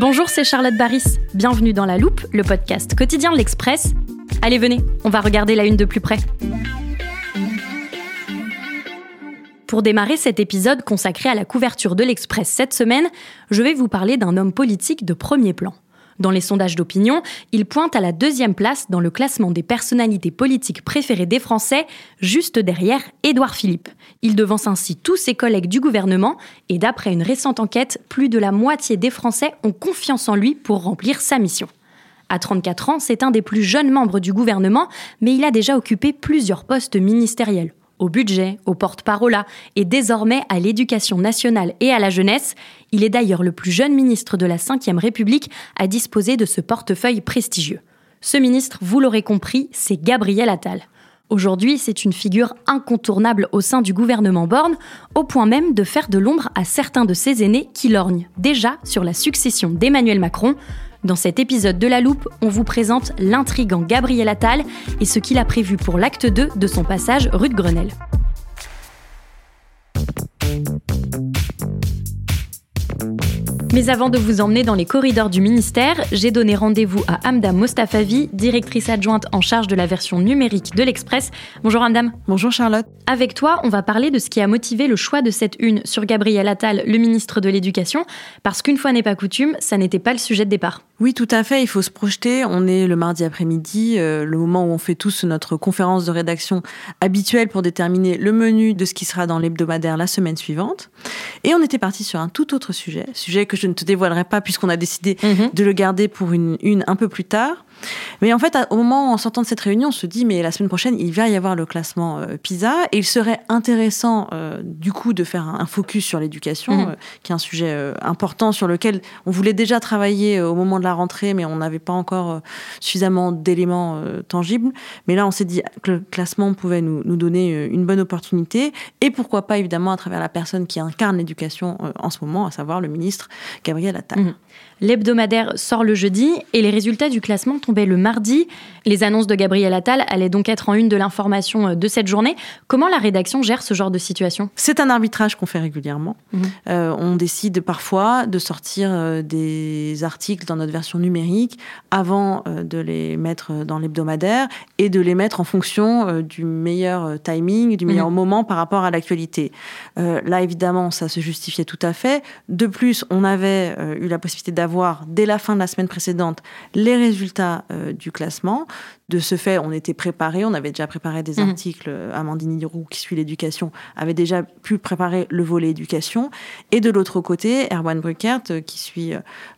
Bonjour, c'est Charlotte Baris. Bienvenue dans La Loupe, le podcast quotidien de l'Express. Allez, venez, on va regarder la une de plus près. Pour démarrer cet épisode consacré à la couverture de l'Express cette semaine, je vais vous parler d'un homme politique de premier plan. Dans les sondages d'opinion, il pointe à la deuxième place dans le classement des personnalités politiques préférées des Français, juste derrière Édouard Philippe. Il devance ainsi tous ses collègues du gouvernement et d'après une récente enquête, plus de la moitié des Français ont confiance en lui pour remplir sa mission. À 34 ans, c'est un des plus jeunes membres du gouvernement, mais il a déjà occupé plusieurs postes ministériels au budget, au porte-parole et désormais à l'éducation nationale et à la jeunesse. Il est d'ailleurs le plus jeune ministre de la Ve République à disposer de ce portefeuille prestigieux. Ce ministre, vous l'aurez compris, c'est Gabriel Attal. Aujourd'hui, c'est une figure incontournable au sein du gouvernement Borne, au point même de faire de l'ombre à certains de ses aînés qui lorgnent déjà sur la succession d'Emmanuel Macron, dans cet épisode de La Loupe, on vous présente l'intrigant Gabriel Attal et ce qu'il a prévu pour l'acte 2 de son passage rue de Grenelle. Mais avant de vous emmener dans les corridors du ministère, j'ai donné rendez-vous à Amdam Mostafavi, directrice adjointe en charge de la version numérique de l'Express. Bonjour Amdam. Bonjour Charlotte. Avec toi, on va parler de ce qui a motivé le choix de cette une sur Gabriel Attal, le ministre de l'Éducation, parce qu'une fois n'est pas coutume, ça n'était pas le sujet de départ. Oui, tout à fait, il faut se projeter. On est le mardi après-midi, euh, le moment où on fait tous notre conférence de rédaction habituelle pour déterminer le menu de ce qui sera dans l'hebdomadaire la semaine suivante. Et on était parti sur un tout autre sujet, sujet que je ne te dévoilerai pas puisqu'on a décidé mhm. de le garder pour une, une un peu plus tard. Mais en fait, au moment, en sortant de cette réunion, on se dit, mais la semaine prochaine, il va y avoir le classement euh, PISA, et il serait intéressant, euh, du coup, de faire un, focus sur l'éducation, mhm. euh, qui est un sujet important sur lequel on voulait déjà travailler au moment de la rentrée, mais on n'avait pas encore suffisamment d'éléments tangibles. Mais là, on s'est dit que le classement pouvait nous, nous, donner une bonne opportunité, et pourquoi pas, évidemment, à travers la personne qui incarne l'éducation en ce moment, à savoir le ministre Gabriel Attal. Mhm. L'hebdomadaire sort le jeudi et les résultats du classement tombaient le mardi. Les annonces de Gabriel Attal allaient donc être en une de l'information euh, de cette journée. Comment la rédaction gère ce genre de situation? C'est un arbitrage qu'on fait régulièrement. Mhm. Euh, on décide parfois de sortir euh, des articles dans notre version numérique avant de les mettre dans l'hebdomadaire et de les mettre en fonction du meilleur timing, du meilleur mhm. moment par rapport à l'actualité. là, évidemment, ça se justifiait tout à fait. De plus, on avait eu la possibilité d'avoir dès la fin de la semaine précédente les résultats euh, du classement. De ce fait, on était préparé, on avait déjà préparé des mhm. articles. Euh, Amandine Roux, qui suit l'éducation, avait déjà pu préparer le volet éducation. Et de l'autre côté, Erwan Bruckert, euh, qui suit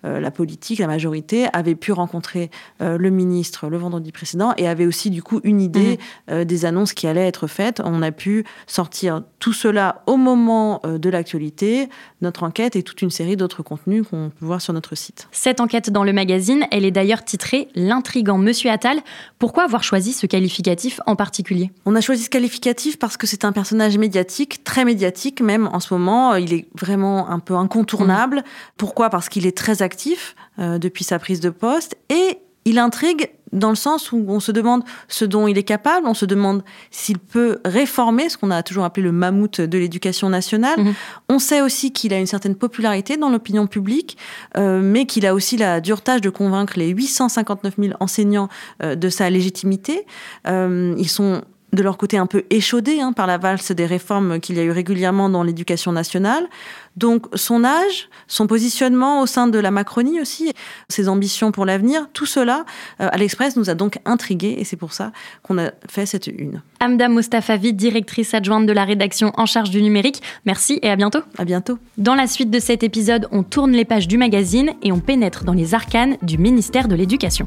la politique, la majorité, avait pu rencontrer le ministre le vendredi précédent et avait aussi du coup une idée mhm. des annonces qui allaient être faites. On a pu sortir tout cela au moment de l'actualité, notre enquête et toute une série d'autres contenus qu'on peut voir sur notre site. Cette enquête dans le magazine, elle est d'ailleurs titrée L'intrigant Monsieur Attal. Pourquoi avoir choisi ce qualificatif en particulier? On a choisi ce qualificatif parce que c'est un personnage médiatique, très médiatique même en ce moment. Il est vraiment un peu incontournable. Mmh. Pourquoi? Parce qu'il est très actif euh, depuis sa prise de poste et il intrigue dans le sens où on se demande ce dont il est capable, on se demande s'il peut réformer ce qu'on a toujours appelé le mammouth de l'éducation nationale. Mhm. On sait aussi qu'il a une certaine popularité dans l'opinion publique, euh, mais qu'il a aussi la dure tâche de convaincre les 859 000 enseignants euh, de sa légitimité. Euh, ils sont de leur côté un peu échaudés hein, par la valse des réformes qu'il y a eu régulièrement dans l'éducation nationale. Donc son âge, son positionnement au sein de la Macronie aussi, ses ambitions pour l'avenir, tout cela euh, à l'Express nous a donc intrigués et c'est pour ça qu'on a fait cette une. Amda Mostafavi, directrice adjointe de la rédaction en charge du numérique, merci et à bientôt. À bientôt. Dans la suite de cet épisode, on tourne les pages du magazine et on pénètre dans les arcanes du ministère de l'Éducation.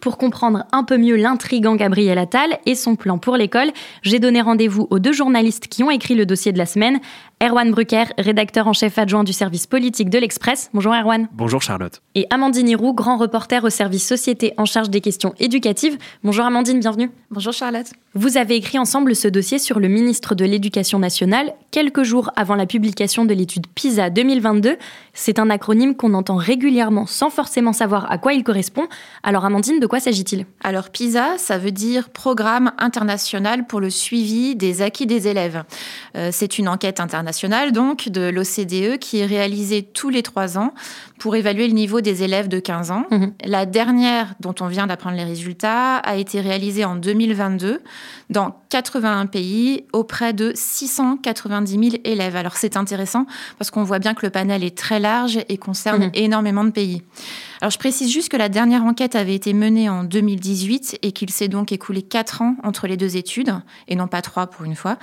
Pour comprendre un peu mieux l'intrigant Gabriel Attal et son plan pour l'école, j'ai donné rendez-vous aux deux journalistes qui ont écrit le dossier de la semaine, Erwan Brucker, rédacteur en chef adjoint du service politique de l'Express. Bonjour Erwan. Bonjour Charlotte. Et Amandine Hiroux, grand reporter au service Société en charge des questions éducatives. Bonjour Amandine, bienvenue. Bonjour Charlotte. Vous avez écrit ensemble ce dossier sur le ministre de l'Éducation nationale quelques jours avant la publication de l'étude PISA 2022. C'est un acronyme qu'on entend régulièrement sans forcément savoir à quoi il correspond. Alors Amandine, de quoi s'agit-il? Alors PISA, ça veut dire Programme international pour le suivi des acquis des élèves. Euh, c'est une enquête internationale donc de l'OCDE qui est réalisée tous les trois ans pour évaluer le niveau des élèves de 15 ans. Mhm. La dernière, dont on vient d'apprendre les résultats, a été réalisée en 2022 dans 81 pays auprès de 690 000 élèves. Alors c'est intéressant parce qu'on voit bien que le panel est très large et concerne mhm. énormément de pays. Alors je précise juste que la dernière enquête avait été menée en 2018 et qu'il s'est donc écoulé 4 ans entre les deux études, et non pas 3 pour une fois,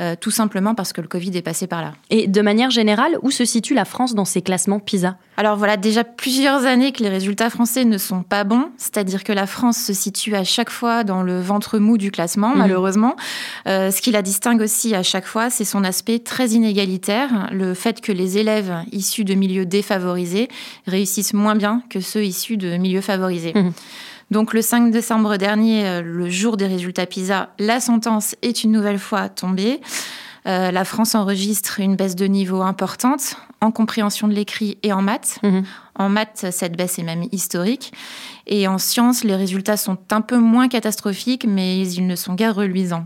euh, tout simplement parce que le Covid est passé par là. Et de manière générale, où se situe la France dans ces classements PISA? Alors voilà déjà plusieurs années que les résultats français ne sont pas bons, c'est-à-dire que la France se situe à chaque fois dans le ventre mou du classement, mhm. malheureusement. Euh, ce qui la distingue aussi à chaque fois, c'est son aspect très inégalitaire, le fait que les élèves issus de milieux défavorisés réussissent moins bien que ceux issus de milieux favorisés. Mmh. Donc le 5 décembre dernier, euh, le jour des résultats PISA, la sentence est une nouvelle fois tombée. Euh, la France enregistre une baisse de niveau importante en compréhension de l'écrit et en maths. Mmh. En maths, cette baisse est même historique. Et en sciences, les résultats sont un peu moins catastrophiques, mais ils ne sont guère reluisants.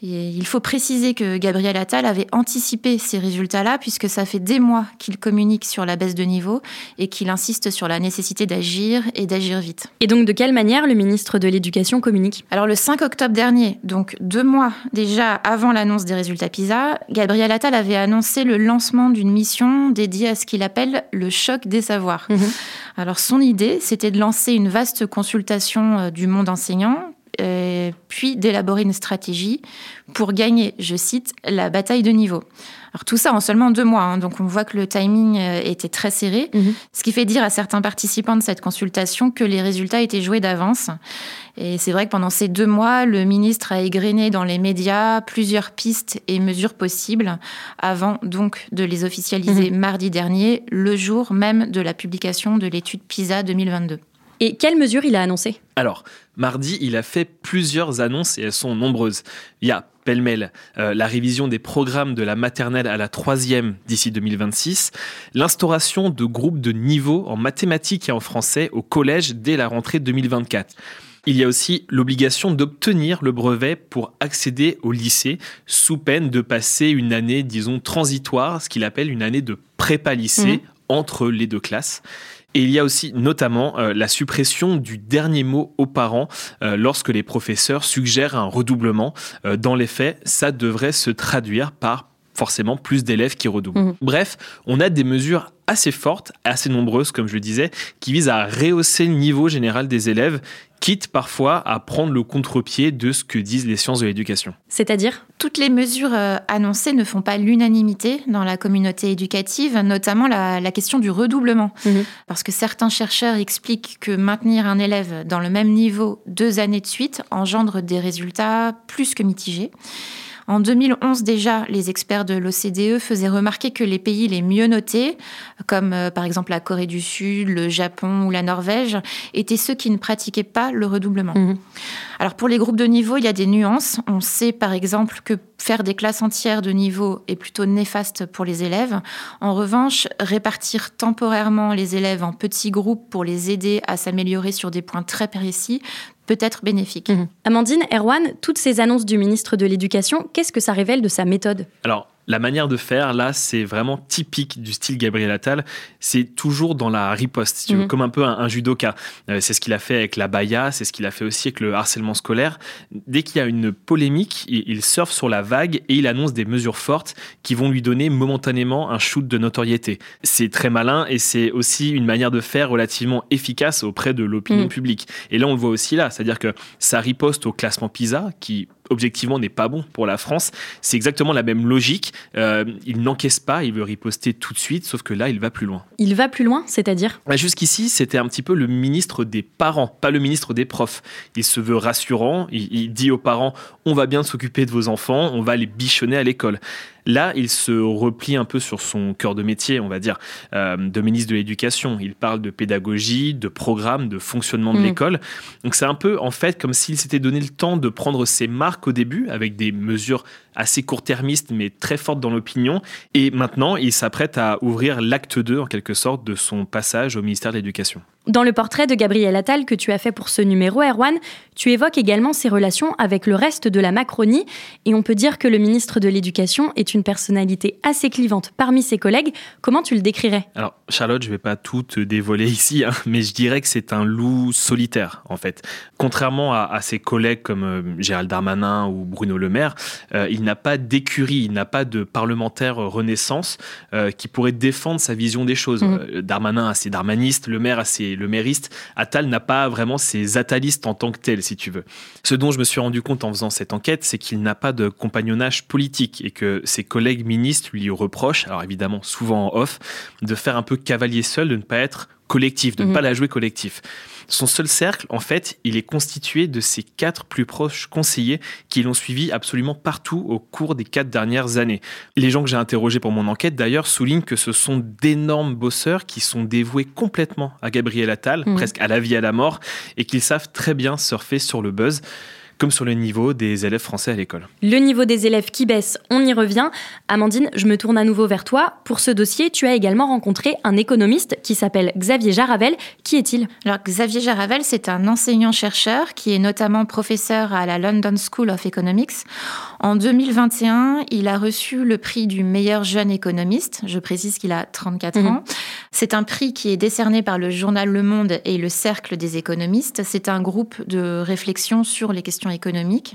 Et il faut préciser que Gabriel Attal avait anticipé ces résultats-là, puisque ça fait des mois qu'il communique sur la baisse de niveau et qu'il insiste sur la nécessité d'agir et d'agir vite. Et donc, de quelle manière le ministre de l'Éducation communique? Alors, le 5 octobre dernier, donc deux mois déjà avant l'annonce des résultats PISA, Gabriel Attal avait annoncé le lancement d'une mission dédiée à ce qu'il appelle le choc des savoirs. Mhm. Alors, son idée, c'était de lancer une vaste consultation euh, du monde enseignant euh, puis d'élaborer une stratégie pour gagner, je cite, la bataille de niveau. Alors tout ça en seulement deux mois, hein, donc on voit que le timing euh, était très serré, mhm. ce qui fait dire à certains participants de cette consultation que les résultats étaient joués d'avance. Et c'est vrai que pendant ces deux mois, le ministre a égrené dans les médias plusieurs pistes et mesures possibles avant donc de les officialiser mhm. mardi dernier, le jour même de la publication de l'étude PISA 2022. Et quelles mesures il a annoncées? Alors, mardi, il a fait plusieurs annonces et elles sont nombreuses. Il y a pêle-mêle euh, la révision des programmes de la maternelle à la troisième d'ici 2026, l'instauration de groupes de niveau en mathématiques et en français au collège dès la rentrée 2024. Il y a aussi l'obligation d'obtenir le brevet pour accéder au lycée, sous peine de passer une année, disons, transitoire, ce qu'il appelle une année de prépa-lycée mmh. entre les deux classes. Et il y a aussi notamment euh, la suppression du dernier mot aux parents euh, lorsque les professeurs suggèrent un redoublement. Euh, dans les faits, ça devrait se traduire par forcément plus d'élèves qui redoublent. Mmh. Bref, on a des mesures assez fortes, assez nombreuses, comme je le disais, qui visent à rehausser le niveau général des élèves quitte parfois à prendre le contre-pied de ce que disent les sciences de l'éducation. C'est-à-dire Toutes les mesures euh, annoncées ne font pas l'unanimité dans la communauté éducative, notamment la, question du redoublement. Mhm. Parce que certains chercheurs expliquent que maintenir un élève dans le même niveau deux années de suite engendre des résultats plus que mitigés. En 2011 déjà, les experts de l'OCDE faisaient remarquer que les pays les mieux notés, comme euh, par exemple la Corée du Sud, le Japon ou la Norvège, étaient ceux qui ne pratiquaient pas le redoublement. Mhm. Alors pour les groupes de niveau, il y a des nuances. On sait par exemple que faire des classes entières de niveau est plutôt néfaste pour les élèves. En revanche, répartir temporairement les élèves en petits groupes pour les aider à s'améliorer sur des points très précis peut être bénéfique. Mhm. Amandine, Erwan, toutes ces annonces du ministre de l'Éducation, qu'est-ce que ça révèle de sa méthode? Alors, La manière de faire, là, c'est vraiment typique du style Gabriel Attal. C'est toujours dans la riposte, mhm. comme un peu un, judoka. Euh, c'est ce qu'il a fait avec la baya, c'est ce qu'il a fait aussi avec le harcèlement scolaire. Dès qu'il y a une polémique, il, surfe sur la vague et il annonce des mesures fortes qui vont lui donner momentanément un shoot de notoriété. C'est très malin et c'est aussi une manière de faire relativement efficace auprès de l'opinion mhm. publique. Et là, on le voit aussi là, c'est-à-dire que ça riposte au classement PISA qui objectivement n'est pas bon pour la France. C'est exactement la même logique. Euh, il n'encaisse pas, il veut riposter tout de suite, sauf que là, il va plus loin. Il va plus loin, c'est-à-dire? Bah, Jusqu'ici, c'était un petit peu le ministre des parents, pas le ministre des profs. Il se veut rassurant, il dit aux parents, on va bien s'occuper de vos enfants, on va les bichonner à l'école. Là, il se replie un peu sur son cœur de métier, on va dire, euh, de ministre de l'Éducation. Il parle de pédagogie, de programme, de fonctionnement de mmh. l'école. Donc c'est un peu, en fait, comme s'il s'était donné le temps de prendre ses marques au début, avec des mesures assez court-termistes, mais très fortes dans l'opinion. Et maintenant, il s'apprête à ouvrir l'acte 2, en quelque sorte, de son passage au ministère de l'Éducation. Dans le portrait de Gabriel Attal que tu as fait pour ce numéro, Erwan, tu évoques également ses relations avec le reste de la Macronie, et on peut dire que le ministre de l'Éducation est une personnalité assez clivante parmi ses collègues. Comment tu le décrirais? Alors, Charlotte, je ne vais pas tout te dévoiler ici, hein, mais je dirais que c'est un loup solitaire, en fait. Contrairement à, ses collègues comme euh, Gérald Darmanin ou Bruno Le Maire, euh, il n'a pas d'écurie, il n'a pas de parlementaire renaissance euh, qui pourrait défendre sa vision des choses. Mmh. Darmanin a ses darmanistes, Le Maire a ses le mériste, Attal n'a pas vraiment ses atalistes en tant que tel, si tu veux. Ce dont je me suis rendu compte en faisant cette enquête, c'est qu'il n'a pas de compagnonnage politique et que ses collègues ministres lui reprochent, alors évidemment souvent en off, de faire un peu cavalier seul, de ne pas être collectif, de ne mhm. pas la jouer collectif. Son seul cercle, en fait, il est constitué de ses quatre plus proches conseillers qui l'ont suivi absolument partout au cours des quatre dernières années. Les gens que j'ai interrogés pour mon enquête, d'ailleurs, soulignent que ce sont d'énormes bosseurs qui sont dévoués complètement à Gabriel Attal, mhm. presque à la vie et à la mort, et qu'ils savent très bien surfer sur le buzz comme sur le niveau des élèves français à l'école. Le niveau des élèves qui baisse, on y revient. Amandine, je me tourne à nouveau vers toi. Pour ce dossier, tu as également rencontré un économiste qui s'appelle Xavier Jaravel. Qui est-il? Alors Xavier Jaravel, c'est un enseignant-chercheur qui est notamment professeur à la London School of Economics. En 2021, il a reçu le prix du meilleur jeune économiste. Je précise qu'il a 34 mhm. ans. C'est un prix qui est décerné par le journal Le Monde et le Cercle des économistes. C'est un groupe de réflexion sur les questions économiques.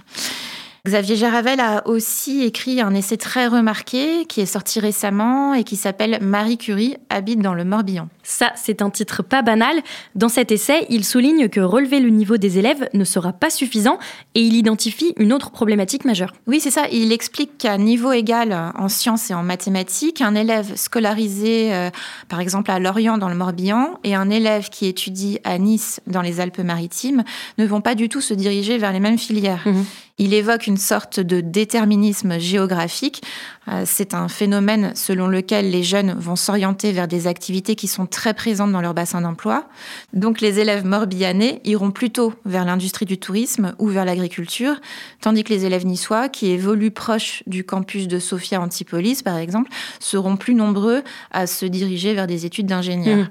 Xavier Jaravel a aussi écrit un essai très remarqué qui est sorti récemment et qui s'appelle Marie Curie habite dans le Morbihan. Ça, c'est un titre pas banal. Dans cet essai, il souligne que relever le niveau des élèves ne sera pas suffisant et il identifie une autre problématique majeure. Oui, c'est ça. Il explique qu'à niveau égal en sciences et en mathématiques, un élève scolarisé, euh, par exemple à Lorient dans le Morbihan, et un élève qui étudie à Nice dans les Alpes-Maritimes ne vont pas du tout se diriger vers les mêmes filières. Mhm. Il évoque une sorte de déterminisme géographique. Euh, c'est un phénomène selon lequel les jeunes vont s'orienter vers des activités qui sont très présentes dans leur bassin d'emploi. Donc les élèves morbihanais iront plutôt vers l'industrie du tourisme ou vers l'agriculture, tandis que les élèves niçois, qui évoluent proches du campus de Sophia Antipolis, par exemple, seront plus nombreux à se diriger vers des études d'ingénieur. Mmh.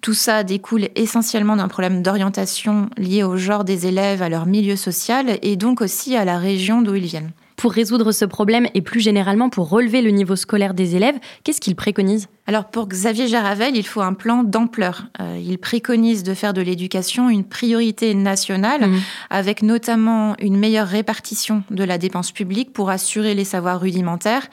Tout ça découle essentiellement d'un problème d'orientation lié au genre des élèves, à leur milieu social et donc aussi à la région d'où ils viennent. Pour résoudre ce problème et plus généralement pour relever le niveau scolaire des élèves, qu'est-ce qu'il préconise Alors pour Xavier Jaravel, il faut un plan d'ampleur. Euh, il préconise de faire de l'éducation une priorité nationale, mmh. avec notamment une meilleure répartition de la dépense publique pour assurer les savoirs rudimentaires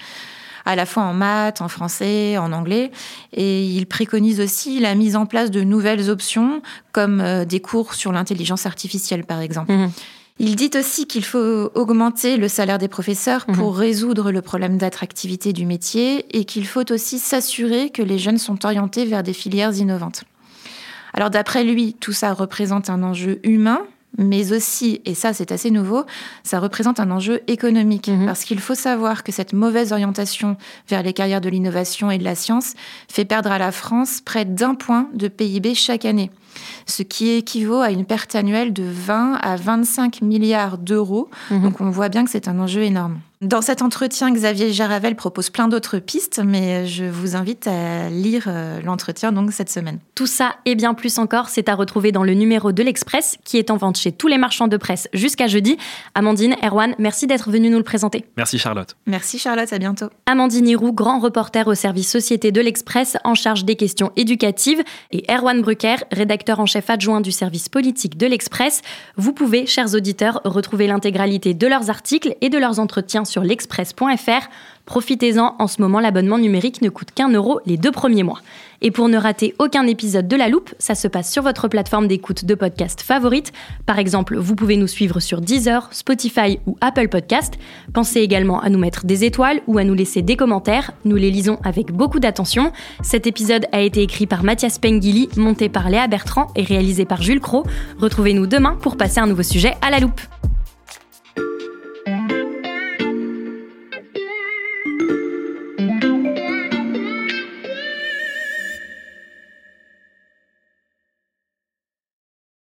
à la fois en maths, en français, en anglais. Et il préconise aussi la mise en place de nouvelles options, comme euh, des cours sur l'intelligence artificielle, par exemple. Mhm. Il dit aussi qu'il faut augmenter le salaire des professeurs pour mhm. résoudre le problème d'attractivité du métier et qu'il faut aussi s'assurer que les jeunes sont orientés vers des filières innovantes. Alors d'après lui, tout ça représente un enjeu humain, mais aussi, et ça c'est assez nouveau, ça représente un enjeu économique. Mhm. Parce qu'il faut savoir que cette mauvaise orientation vers les carrières de l'innovation et de la science fait perdre à la France près d'un point de PIB chaque année. Ce qui équivaut à une perte annuelle de 20 à 25 milliards d'euros. Mhm. Donc on voit bien que c'est un enjeu énorme. Dans cet entretien, Xavier Jaravel propose plein d'autres pistes, mais je vous invite à lire euh, l'entretien donc cette semaine. Tout ça et bien plus encore, c'est à retrouver dans le numéro de l'Express qui est en vente chez tous les marchands de presse jusqu'à jeudi. Amandine, Erwan, merci d'être venu nous le présenter. Merci Charlotte. Merci Charlotte, à bientôt. Amandine Hiroux, grand reporter au service Société de l'Express en charge des questions éducatives, et Erwan Brucker, rédacteur en chef adjoint du service politique de l'Express. Vous pouvez, chers auditeurs, retrouver l'intégralité de leurs articles et de leurs entretiens sur l'express.fr. Profitez-en, en ce moment l'abonnement numérique ne coûte qu'un euro les deux premiers mois. Et pour ne rater aucun épisode de La Loupe, ça se passe sur votre plateforme d'écoute de podcast favorite. Par exemple, vous pouvez nous suivre sur Deezer, Spotify ou Apple Podcast. Pensez également à nous mettre des étoiles ou à nous laisser des commentaires. Nous les lisons avec beaucoup d'attention. Cet épisode a été écrit par Mathias Pengili, monté par Léa Bertrand et réalisé par Jules Cro. Retrouvez-nous demain pour passer un nouveau sujet à La Loupe.